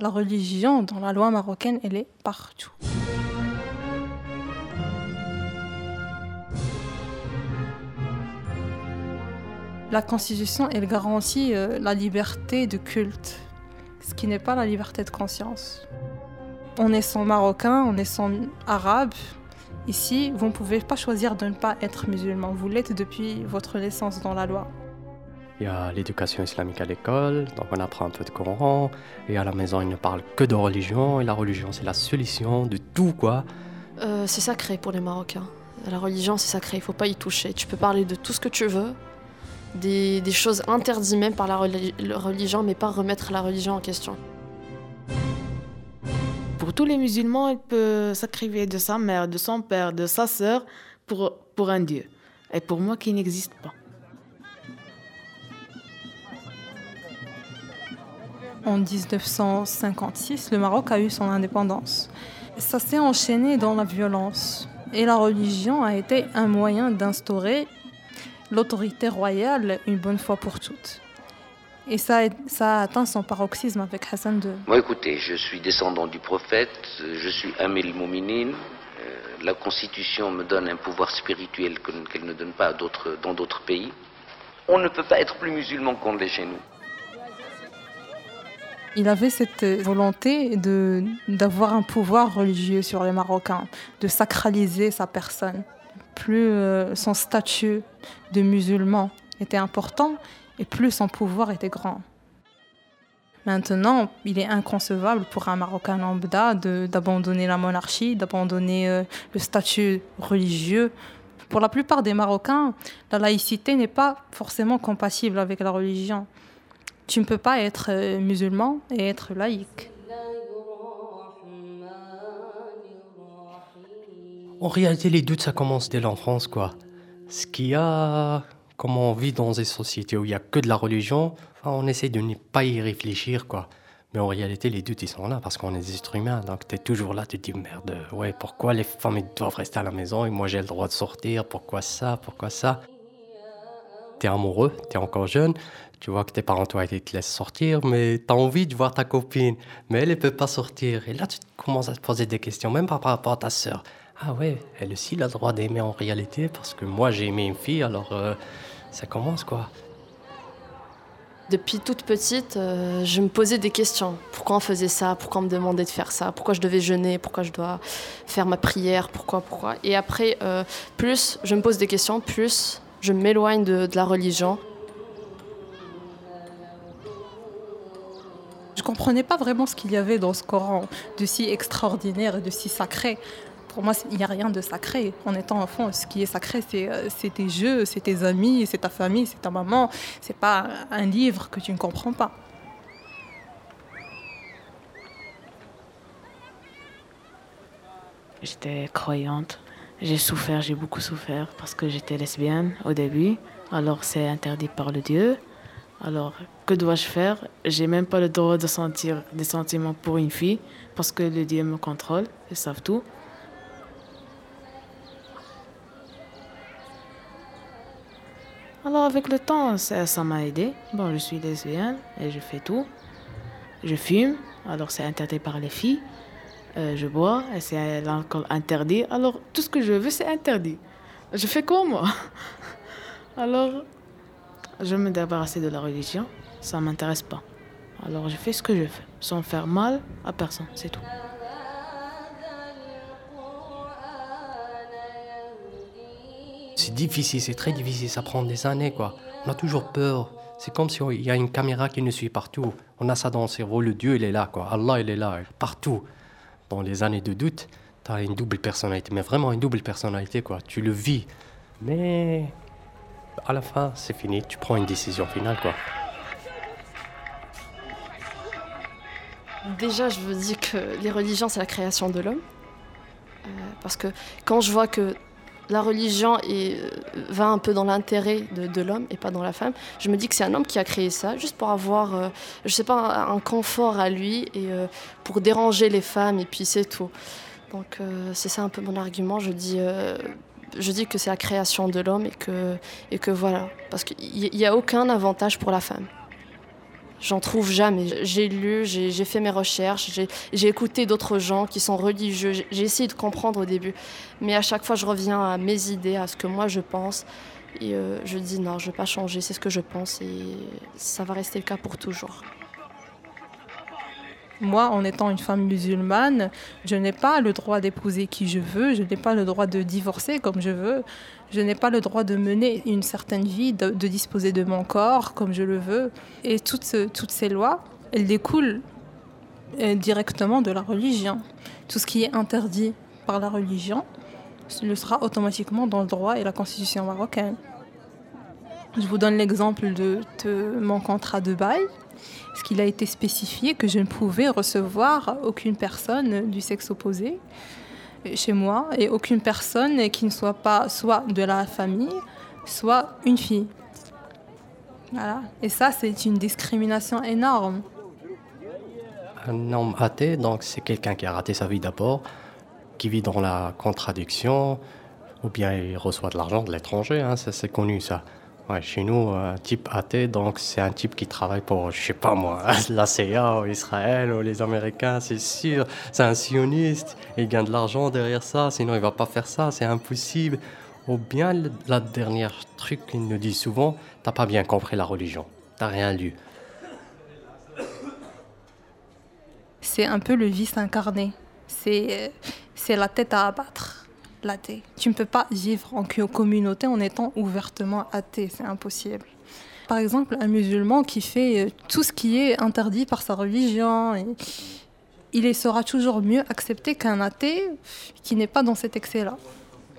La religion dans la loi marocaine, elle est partout. La Constitution, elle garantit euh, la liberté de culte, ce qui n'est pas la liberté de conscience. On est sans marocain, on est sans arabe. Ici, vous ne pouvez pas choisir de ne pas être musulman. Vous l'êtes depuis votre naissance dans la loi. Il y a l'éducation islamique à l'école, donc on apprend un peu de Coran. Et à la maison, ils ne parlent que de religion. Et la religion, c'est la solution de tout, quoi. Euh, c'est sacré pour les Marocains. La religion, c'est sacré, il faut pas y toucher. Tu peux parler de tout ce que tu veux, des, choses interdites même par la, religion, mais pas remettre la religion en question. Pour tous les musulmans, il peut sacrifier de sa mère, de son père, de sa sœur pour, pour un Dieu. Et pour moi, qui n'existe pas. En 1956, le Maroc a eu son indépendance. Ça s'est enchaîné dans la violence. Et la religion a été un moyen d'instaurer l'autorité royale une bonne fois pour toutes. Et ça, ça a atteint son paroxysme avec Hassan II. Moi, écoutez, je suis descendant du prophète, je suis Amil Mouminin. Euh, la Constitution me donne un pouvoir spirituel qu'elle ne donne pas dans d'autres pays. On ne peut pas être plus musulman qu'on l'est chez nous. Il avait cette volonté d'avoir un pouvoir religieux sur les Marocains, de sacraliser sa personne plus euh, son statut de musulman était important et plus son pouvoir était grand. Maintenant, il est inconcevable pour un Marocain lambda d'abandonner la monarchie, d'abandonner euh, le statut religieux. Pour la plupart des Marocains, la laïcité n'est pas forcément compatible avec la religion. Tu ne peux pas être euh, musulman et être laïque. En réalité, les doutes, ça commence dès l'enfance, quoi. Ce qu'il y a, comme on vit dans des sociétés où il n'y a que de la religion, on essaie de ne pas y réfléchir, quoi. Mais en réalité, les doutes, ils sont là parce qu'on est des êtres humains. Donc, tu es toujours là, tu te dis, merde, ouais, pourquoi les femmes doivent rester à la maison et moi j'ai le droit de sortir? Pourquoi ça? Pourquoi ça? Tu es amoureux, tu es encore jeune, tu vois que tes parents, toi, ils te laissent sortir, mais tu as envie de voir ta copine, mais elle ne peut pas sortir. Et là, tu commences à te poser des questions, même par rapport à ta sœur. Ah ouais, elle aussi a le droit d'aimer en réalité parce que moi j'ai aimé une fille, alors euh, ça commence quoi. Depuis toute petite, euh, je me posais des questions. Pourquoi on faisait ça? Pourquoi on me demandait de faire ça? Pourquoi je devais jeûner? Pourquoi je dois faire ma prière? Pourquoi? Pourquoi? Et après, euh, plus je me pose des questions, plus je m'éloigne de, de la religion. Je comprenais pas vraiment ce qu'il y avait dans ce Coran de si extraordinaire et de si sacré pour moi, il n'y a rien de sacré. En étant enfant, ce qui est sacré, c'est euh, tes jeux, c'est tes amis, c'est ta famille, c'est ta maman. C'est pas un livre que tu ne comprends pas. J'étais croyante. J'ai souffert, j'ai beaucoup souffert parce que j'étais lesbienne au début. Alors c'est interdit par le Dieu. Alors que dois-je faire? J'ai même pas le droit de sentir des sentiments pour une fille parce que le Dieu me contrôle, ils savent tout. Alors avec le temps, ça m'a aidé. Bon, je suis lesbienne et je fais tout. Je fume, alors c'est interdit par les filles. Euh, je bois c'est l'alcool interdit. Alors tout ce que je veux, c'est interdit. Je fais quoi moi? Alors, je me débarrasser de la religion. Ça m'intéresse pas. Alors je fais ce que je fais, sans faire mal à personne, c'est tout. c'est difficile, c'est très difficile, ça prend des années, quoi. On a toujours peur. C'est comme s'il y a une caméra qui nous suit partout. On a ça dans le cerveau, le Dieu, il est là, quoi. Allah, il est là, partout. Dans les années de doute, tu as une double personnalité, mais vraiment une double personnalité, quoi. Tu le vis. Mais à la fin, c'est fini, tu prends une décision finale, quoi. Déjà, je veux dire que les religions, c'est la création de l'homme. Euh, parce que quand je vois que la religion euh, va un peu dans l'intérêt de, l'homme et pas dans la femme. Je me dis que c'est un homme qui a créé ça, juste pour avoir, euh, je sais pas, un, confort à lui et euh, pour déranger les femmes, et puis c'est tout. Donc c'est ça un peu mon argument. Je dis, je dis que c'est la création de l'homme et que, et que voilà, parce qu'il n'y a aucun avantage pour la femme. J'en trouve jamais. J'ai lu, j'ai fait mes recherches, j'ai écouté d'autres gens qui sont religieux. J'ai essayé de comprendre au début. Mais à chaque fois, je reviens à mes idées, à ce que moi je pense. Et euh, je dis non, je ne vais pas changer, c'est ce que je pense et ça va rester le cas pour toujours. Moi, en étant une femme musulmane, je n'ai pas le droit d'épouser qui je veux, je n'ai pas le droit de divorcer comme je veux, je n'ai pas le droit de mener une certaine vie, de, disposer de mon corps comme je le veux. Et toutes, toutes ces lois, elles découlent euh, directement de la religion. Tout ce qui est interdit par la religion le sera automatiquement dans le droit et la constitution marocaine. Je vous donne l'exemple de, de mon contrat de bail ce qu'il a été spécifié que je ne pouvais recevoir aucune personne du sexe opposé chez moi et aucune personne qui ne soit pas soit de la famille, soit une fille. Voilà. Et ça, c'est une discrimination énorme. Un homme athée, donc c'est quelqu'un qui a raté sa vie d'abord, qui vit dans la contradiction, ou bien il reçoit de l'argent de l'étranger, hein, ça c'est connu ça. Ouais, chez nous, un type athée, donc c'est un type qui travaille pour, je sais pas moi, la CIA ou Israël ou les Américains, c'est sûr. C'est un sioniste, il gagne de l'argent derrière ça, sinon il va pas faire ça, c'est impossible. Ou bien, la dernière truc qu'il nous dit souvent, t'as pas bien compris la religion, t'as rien lu. C'est un peu le vice incarné, c'est la tête à abattre l'athée. Tu ne peux pas vivre en communauté en étant ouvertement athée, c'est impossible. Par exemple, un musulman qui fait euh, tout ce qui est interdit par sa religion, il sera toujours mieux accepté qu'un athée qui n'est pas dans cet excès-là.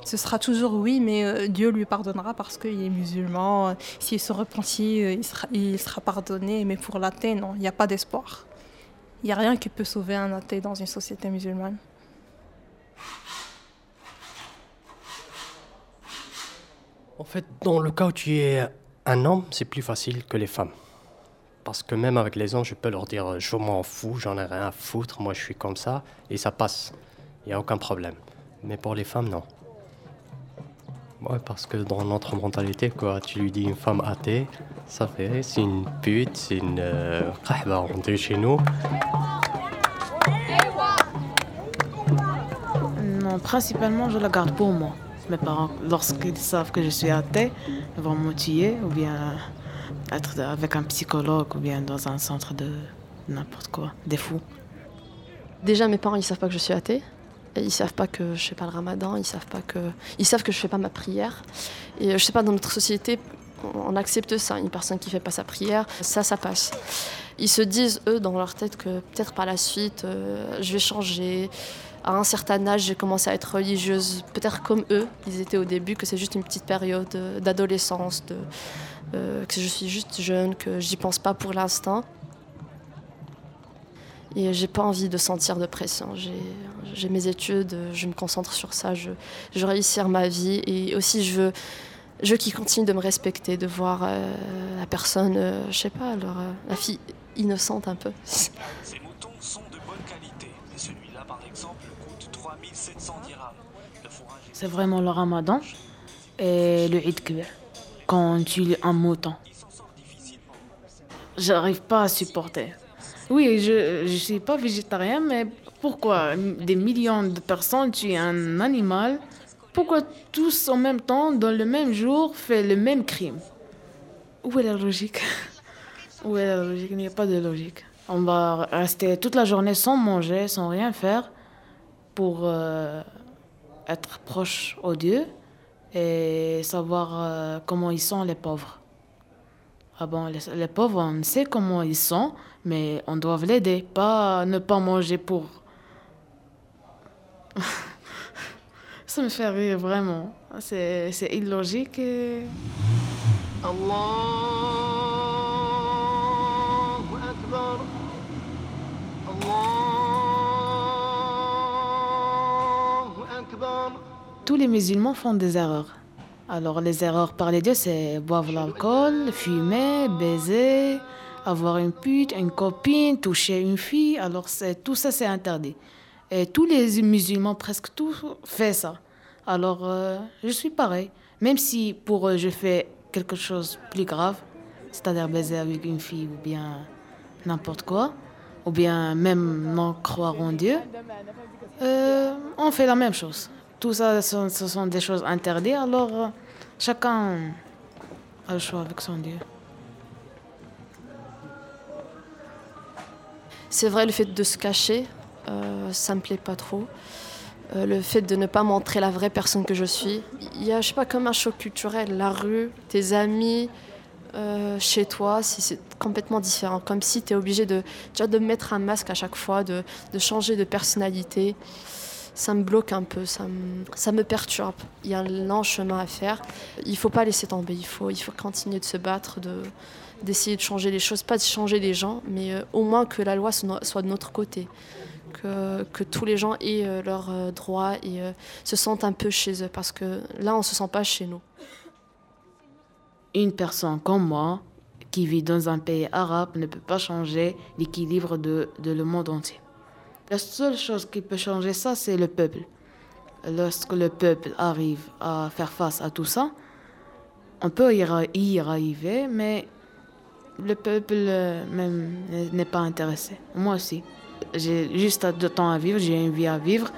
Ce sera toujours oui, mais euh, Dieu lui pardonnera parce qu'il est musulman. S'il se repentit, euh, il sera, il sera pardonné. Mais pour l'athée, non, il n'y a pas d'espoir. Il n'y a rien qui peut sauver un athée dans une société musulmane. En fait, dans le cas où tu es un homme, c'est plus facile que les femmes. Parce que même avec les hommes, je peux leur dire je m'en fous, j'en ai rien à foutre, moi je suis comme ça, et ça passe. Il n'y a aucun problème. Mais pour les femmes, non. Ouais, parce que dans notre mentalité, quoi, tu lui dis une femme athée, ça fait, c'est une pute, c'est une. Euh, on dit chez nous. Non, principalement, je la garde pour moi mes parents, lorsqu'ils savent que je suis athée, vont tuer ou bien être avec un psychologue ou bien dans un centre de n'importe quoi, des fous. Déjà, mes parents, ils savent pas que je suis athée. Et ils savent pas que je fais pas le ramadan, ils savent pas que ils savent que je fais pas ma prière. Et je sais pas dans notre société, on accepte ça, une personne qui fait pas sa prière, ça ça passe. Ils se disent eux dans leur tête que peut-être par la suite euh, je vais changer, à un certain âge, j'ai commencé à être religieuse, peut-être comme eux, ils étaient au début, que c'est juste une petite période d'adolescence, euh, que je suis juste jeune, que j'y pense pas pour l'instant. Et j'ai pas envie de sentir de pression. J'ai mes études, je me concentre sur ça, je, je réussir ma vie et aussi je veux, je qui continue de me respecter, de voir euh, la personne, euh, je sais pas, alors, la fille innocente un peu. C'est vraiment le ramadan et le Eid Kibir, quand tu un mouton. J'arrive pas à supporter. Oui, je ne suis pas végétarien, mais pourquoi des millions de personnes tuent un animal? Pourquoi tous en même temps, dans le même jour, font le même crime? Où est la logique? Où est la logique? Il n'y a pas de logique. On va rester toute la journée sans manger, sans rien faire pour euh, être proche au Dieu et savoir euh, comment ils sont les pauvres. Ah bon, les, pauvres, on sait comment ils sont, mais on doit l'aider, pas ne pas manger pour. Ça me fait rire vraiment. C'est, illogique. Et... tous les musulmans font des erreurs. Alors les erreurs par les dieux, c'est boire l'alcool, fumer, baiser, avoir une pute, une copine, toucher une fille. Alors tout ça, c'est interdit. Et tous les musulmans, presque tous, font ça. Alors euh, je suis pareil. Même si pour eux, je fais quelque chose de plus grave, c'est-à-dire baiser avec une fille ou bien n'importe quoi, ou bien même non croire en Dieu, euh, on fait la même chose. Tout ça, ce sont des choses interdites, alors euh, chacun a le choix avec son Dieu. C'est vrai, le fait de se cacher, euh, ça me plaît pas trop. Euh, le fait de ne pas montrer la vraie personne que je suis. Il y a, je sais pas, comme un choc culturel. La rue, tes amis, euh, chez toi, c'est complètement différent. Comme si tu es obligé de, déjà de mettre un masque à chaque fois, de, de changer de personnalité. Ça me bloque un peu, ça me, ça me perturbe. Il y a un long chemin à faire. Il faut pas laisser tomber, il faut, il faut continuer de se battre, de, d'essayer de changer les choses, pas de changer les gens, mais euh, au moins que la loi soit de notre côté. Que, que tous les gens aient euh, leurs euh, droits et se sentent un peu chez eux, parce que là, on ne se sent pas chez nous. Une personne comme moi, qui vit dans un pays arabe, ne peut pas changer l'équilibre de, de le monde entier. La seule chose qui peut changer ça, c'est le peuple. Lorsque le peuple arrive à faire face à tout ça, on peut y arriver, mais le peuple euh, même n'est pas intéressé. Moi aussi. J'ai juste de temps à vivre, j'ai une vie à vivre.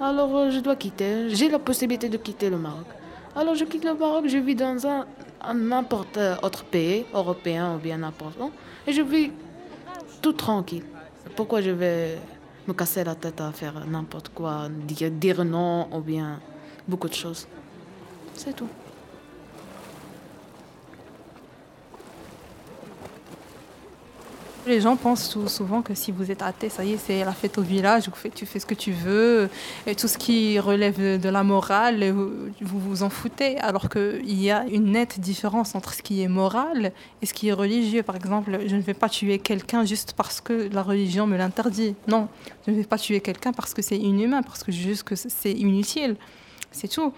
Alors euh, je dois quitter. J'ai la possibilité de quitter le Maroc. Alors je quitte le Maroc, je vis dans un n'importe autre pays, européen ou bien n'importe où, et je vis tout tranquille. Pourquoi je vais me casser la tête à faire n'importe quoi, dire, dire non ou bien beaucoup de choses C'est tout. Les gens pensent souvent que si vous êtes athée, ça y est, c'est la fête au village, tu fais ce que tu veux, et tout ce qui relève de la morale, vous vous en foutez. Alors qu'il y a une nette différence entre ce qui est moral et ce qui est religieux. Par exemple, je ne vais pas tuer quelqu'un juste parce que la religion me l'interdit. Non, je ne vais pas tuer quelqu'un parce que c'est inhumain, parce que juste que c'est inutile. C'est tout.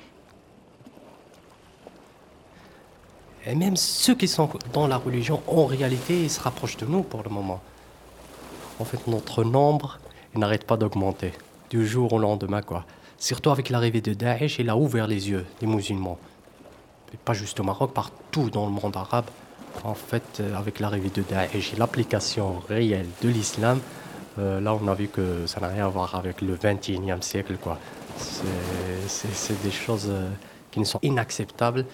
Et même ceux qui sont dans la religion, en réalité, ils se rapprochent de nous pour le moment. En fait, notre nombre n'arrête pas d'augmenter, du jour au lendemain, quoi. Surtout avec l'arrivée de Daesh, il a ouvert les yeux des musulmans. Et pas juste au Maroc, partout dans le monde arabe. En fait, euh, avec l'arrivée de Daesh et l'application réelle de l'islam, euh, là, on a vu que ça n'a rien à voir avec le 21e siècle, quoi. C'est des choses euh, qui ne sont inacceptables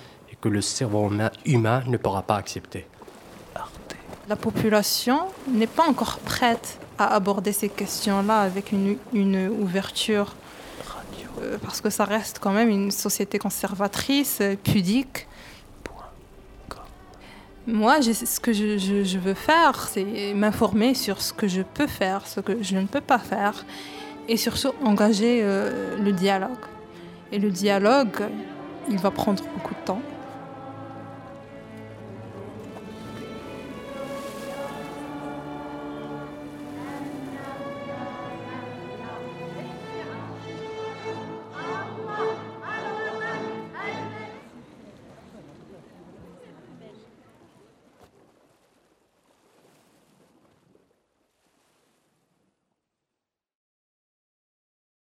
que le cerveau humain ne pourra pas accepter. La population n'est pas encore prête à aborder ces questions-là avec une, une ouverture, euh, parce que ça reste quand même une société conservatrice, pudique. Moi, ce que je, je, veux faire, c'est m'informer sur ce que je peux faire, ce que je ne peux pas faire, et surtout engager euh, le dialogue. Et le dialogue, il va prendre beaucoup de temps.